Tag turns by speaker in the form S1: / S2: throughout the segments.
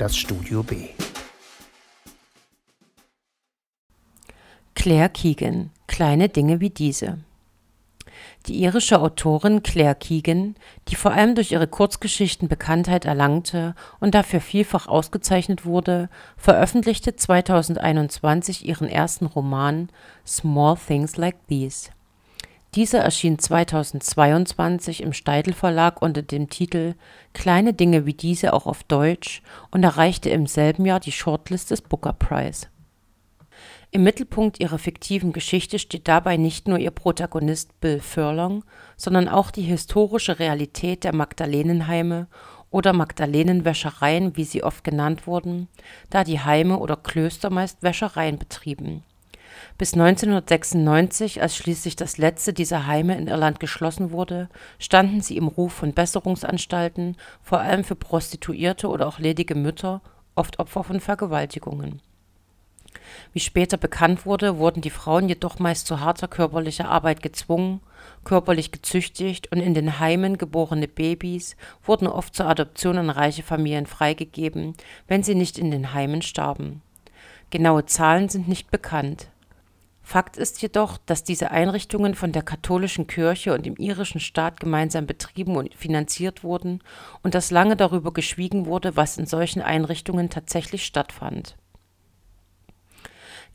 S1: das Studio B.
S2: Claire Keegan Kleine Dinge wie diese. Die irische Autorin Claire Keegan, die vor allem durch ihre Kurzgeschichten Bekanntheit erlangte und dafür vielfach ausgezeichnet wurde, veröffentlichte 2021 ihren ersten Roman Small Things Like These. Dieser erschien 2022 im Steidl Verlag unter dem Titel Kleine Dinge wie diese auch auf Deutsch und erreichte im selben Jahr die Shortlist des Booker Prize. Im Mittelpunkt ihrer fiktiven Geschichte steht dabei nicht nur ihr Protagonist Bill Furlong, sondern auch die historische Realität der Magdalenenheime oder Magdalenenwäschereien, wie sie oft genannt wurden, da die Heime oder Klöster meist Wäschereien betrieben. Bis 1996, als schließlich das letzte dieser Heime in Irland geschlossen wurde, standen sie im Ruf von Besserungsanstalten, vor allem für Prostituierte oder auch ledige Mütter, oft Opfer von Vergewaltigungen wie später bekannt wurde, wurden die Frauen jedoch meist zu harter körperlicher Arbeit gezwungen, körperlich gezüchtigt und in den Heimen geborene Babys wurden oft zur Adoption an reiche Familien freigegeben, wenn sie nicht in den Heimen starben. Genaue Zahlen sind nicht bekannt. Fakt ist jedoch, dass diese Einrichtungen von der katholischen Kirche und dem irischen Staat gemeinsam betrieben und finanziert wurden und dass lange darüber geschwiegen wurde, was in solchen Einrichtungen tatsächlich stattfand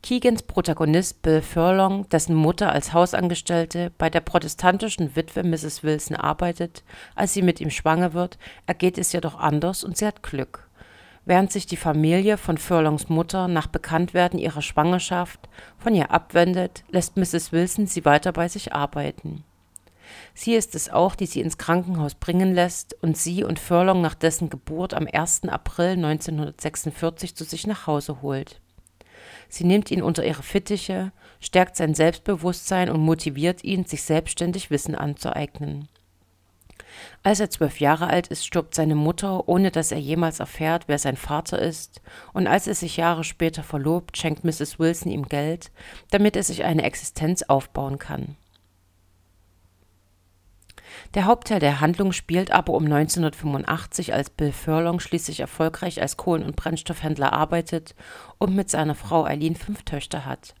S2: Keegans Protagonist Bill Furlong, dessen Mutter als Hausangestellte bei der protestantischen Witwe Mrs. Wilson arbeitet, als sie mit ihm schwanger wird, ergeht es jedoch anders und sie hat Glück. Während sich die Familie von Furlongs Mutter nach Bekanntwerden ihrer Schwangerschaft von ihr abwendet, lässt Mrs. Wilson sie weiter bei sich arbeiten. Sie ist es auch, die sie ins Krankenhaus bringen lässt und sie und Furlong nach dessen Geburt am 1. April 1946 zu sich nach Hause holt. Sie nimmt ihn unter ihre Fittiche, stärkt sein Selbstbewusstsein und motiviert ihn, sich selbstständig Wissen anzueignen. Als er zwölf Jahre alt ist, stirbt seine Mutter, ohne dass er jemals erfährt, wer sein Vater ist, und als er sich Jahre später verlobt, schenkt Mrs. Wilson ihm Geld, damit er sich eine Existenz aufbauen kann. Der Hauptteil der Handlung spielt aber um 1985, als Bill Furlong schließlich erfolgreich als Kohlen- und Brennstoffhändler arbeitet und mit seiner Frau Eileen fünf Töchter hat.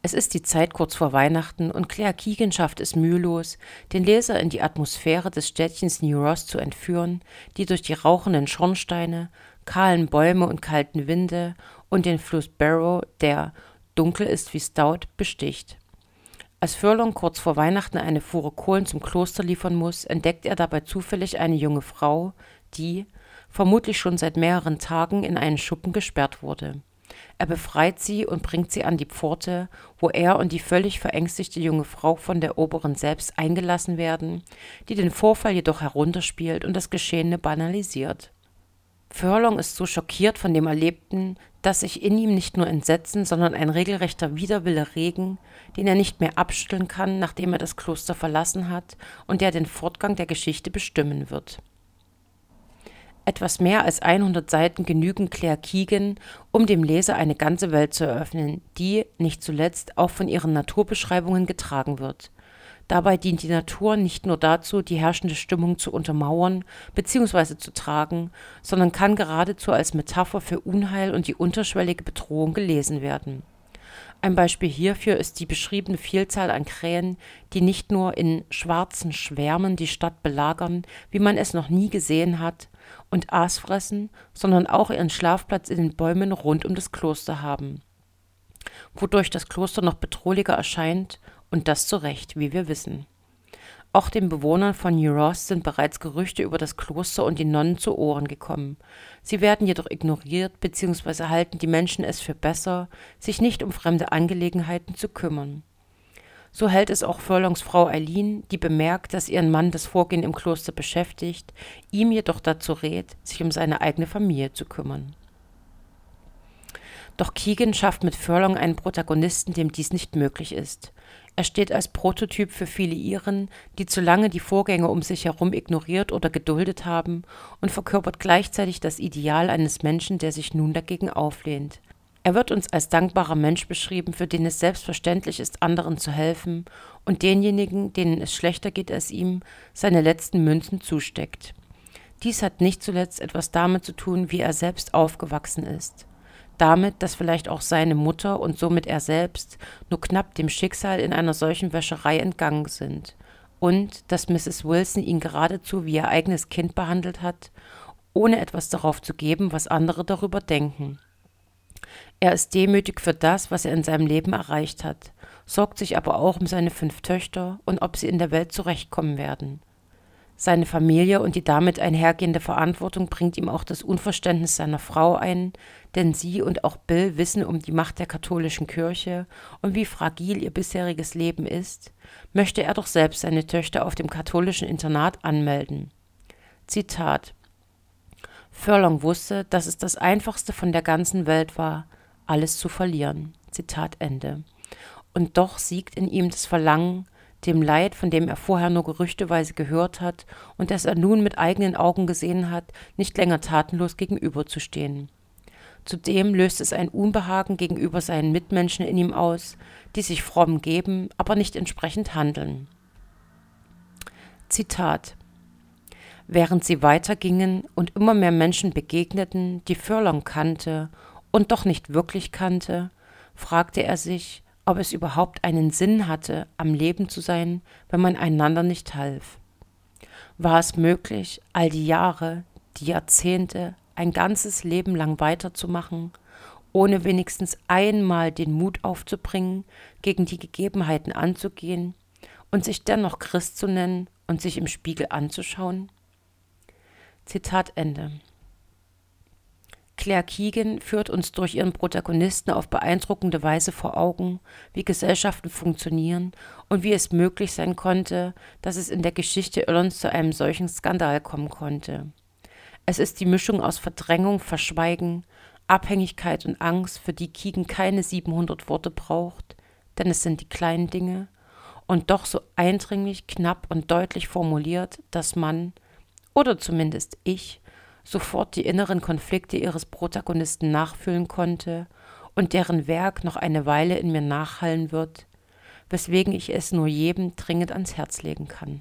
S2: Es ist die Zeit kurz vor Weihnachten und Claire Keegan schafft es mühelos, den Leser in die Atmosphäre des Städtchens New Ross zu entführen, die durch die rauchenden Schornsteine, kahlen Bäume und kalten Winde und den Fluss Barrow, der dunkel ist wie Stout, besticht. Als Furlong kurz vor Weihnachten eine Fuhre Kohlen zum Kloster liefern muss, entdeckt er dabei zufällig eine junge Frau, die, vermutlich schon seit mehreren Tagen, in einen Schuppen gesperrt wurde. Er befreit sie und bringt sie an die Pforte, wo er und die völlig verängstigte junge Frau von der Oberin selbst eingelassen werden, die den Vorfall jedoch herunterspielt und das Geschehene banalisiert. Furlong ist so schockiert von dem Erlebten, dass sich in ihm nicht nur Entsetzen, sondern ein regelrechter Widerwille regen, den er nicht mehr abschütteln kann, nachdem er das Kloster verlassen hat und der den Fortgang der Geschichte bestimmen wird. Etwas mehr als 100 Seiten genügen Claire Keegan, um dem Leser eine ganze Welt zu eröffnen, die, nicht zuletzt, auch von ihren Naturbeschreibungen getragen wird. Dabei dient die Natur nicht nur dazu, die herrschende Stimmung zu untermauern bzw. zu tragen, sondern kann geradezu als Metapher für Unheil und die unterschwellige Bedrohung gelesen werden. Ein Beispiel hierfür ist die beschriebene Vielzahl an Krähen, die nicht nur in schwarzen Schwärmen die Stadt belagern, wie man es noch nie gesehen hat, und Aas fressen, sondern auch ihren Schlafplatz in den Bäumen rund um das Kloster haben, wodurch das Kloster noch bedrohlicher erscheint und das zu Recht, wie wir wissen. Auch den Bewohnern von New Ross sind bereits Gerüchte über das Kloster und die Nonnen zu Ohren gekommen. Sie werden jedoch ignoriert bzw. halten die Menschen es für besser, sich nicht um fremde Angelegenheiten zu kümmern. So hält es auch Furlongs Frau Eileen, die bemerkt, dass ihren Mann das Vorgehen im Kloster beschäftigt, ihm jedoch dazu rät, sich um seine eigene Familie zu kümmern. Doch Keegan schafft mit Furlong einen Protagonisten, dem dies nicht möglich ist. Er steht als Prototyp für viele Iren, die zu lange die Vorgänge um sich herum ignoriert oder geduldet haben, und verkörpert gleichzeitig das Ideal eines Menschen, der sich nun dagegen auflehnt. Er wird uns als dankbarer Mensch beschrieben, für den es selbstverständlich ist, anderen zu helfen und denjenigen, denen es schlechter geht als ihm, seine letzten Münzen zusteckt. Dies hat nicht zuletzt etwas damit zu tun, wie er selbst aufgewachsen ist. Damit, dass vielleicht auch seine Mutter und somit er selbst nur knapp dem Schicksal in einer solchen Wäscherei entgangen sind. Und dass Mrs. Wilson ihn geradezu wie ihr eigenes Kind behandelt hat, ohne etwas darauf zu geben, was andere darüber denken. Er ist demütig für das, was er in seinem Leben erreicht hat, sorgt sich aber auch um seine fünf Töchter und ob sie in der Welt zurechtkommen werden. Seine Familie und die damit einhergehende Verantwortung bringt ihm auch das Unverständnis seiner Frau ein, denn sie und auch Bill wissen um die Macht der katholischen Kirche und wie fragil ihr bisheriges Leben ist, möchte er doch selbst seine Töchter auf dem katholischen Internat anmelden. Zitat Furlong wusste, dass es das Einfachste von der ganzen Welt war, alles zu verlieren. Zitat Ende. Und doch siegt in ihm das Verlangen, dem Leid, von dem er vorher nur gerüchteweise gehört hat und das er nun mit eigenen Augen gesehen hat, nicht länger tatenlos gegenüberzustehen. Zudem löst es ein Unbehagen gegenüber seinen Mitmenschen in ihm aus, die sich fromm geben, aber nicht entsprechend handeln. Zitat Während sie weitergingen und immer mehr Menschen begegneten, die Furlong kannte und doch nicht wirklich kannte, fragte er sich, ob es überhaupt einen Sinn hatte, am Leben zu sein, wenn man einander nicht half. War es möglich, all die Jahre, die Jahrzehnte, ein ganzes Leben lang weiterzumachen, ohne wenigstens einmal den Mut aufzubringen, gegen die Gegebenheiten anzugehen und sich dennoch Christ zu nennen und sich im Spiegel anzuschauen? Zitat Ende. Claire Keegan führt uns durch ihren Protagonisten auf beeindruckende Weise vor Augen, wie Gesellschaften funktionieren und wie es möglich sein konnte, dass es in der Geschichte Irlands zu einem solchen Skandal kommen konnte. Es ist die Mischung aus Verdrängung, Verschweigen, Abhängigkeit und Angst, für die Keegan keine 700 Worte braucht, denn es sind die kleinen Dinge, und doch so eindringlich, knapp und deutlich formuliert, dass man, oder zumindest ich, sofort die inneren Konflikte ihres Protagonisten nachfühlen konnte und deren Werk noch eine Weile in mir nachhallen wird, weswegen ich es nur jedem dringend ans Herz legen kann.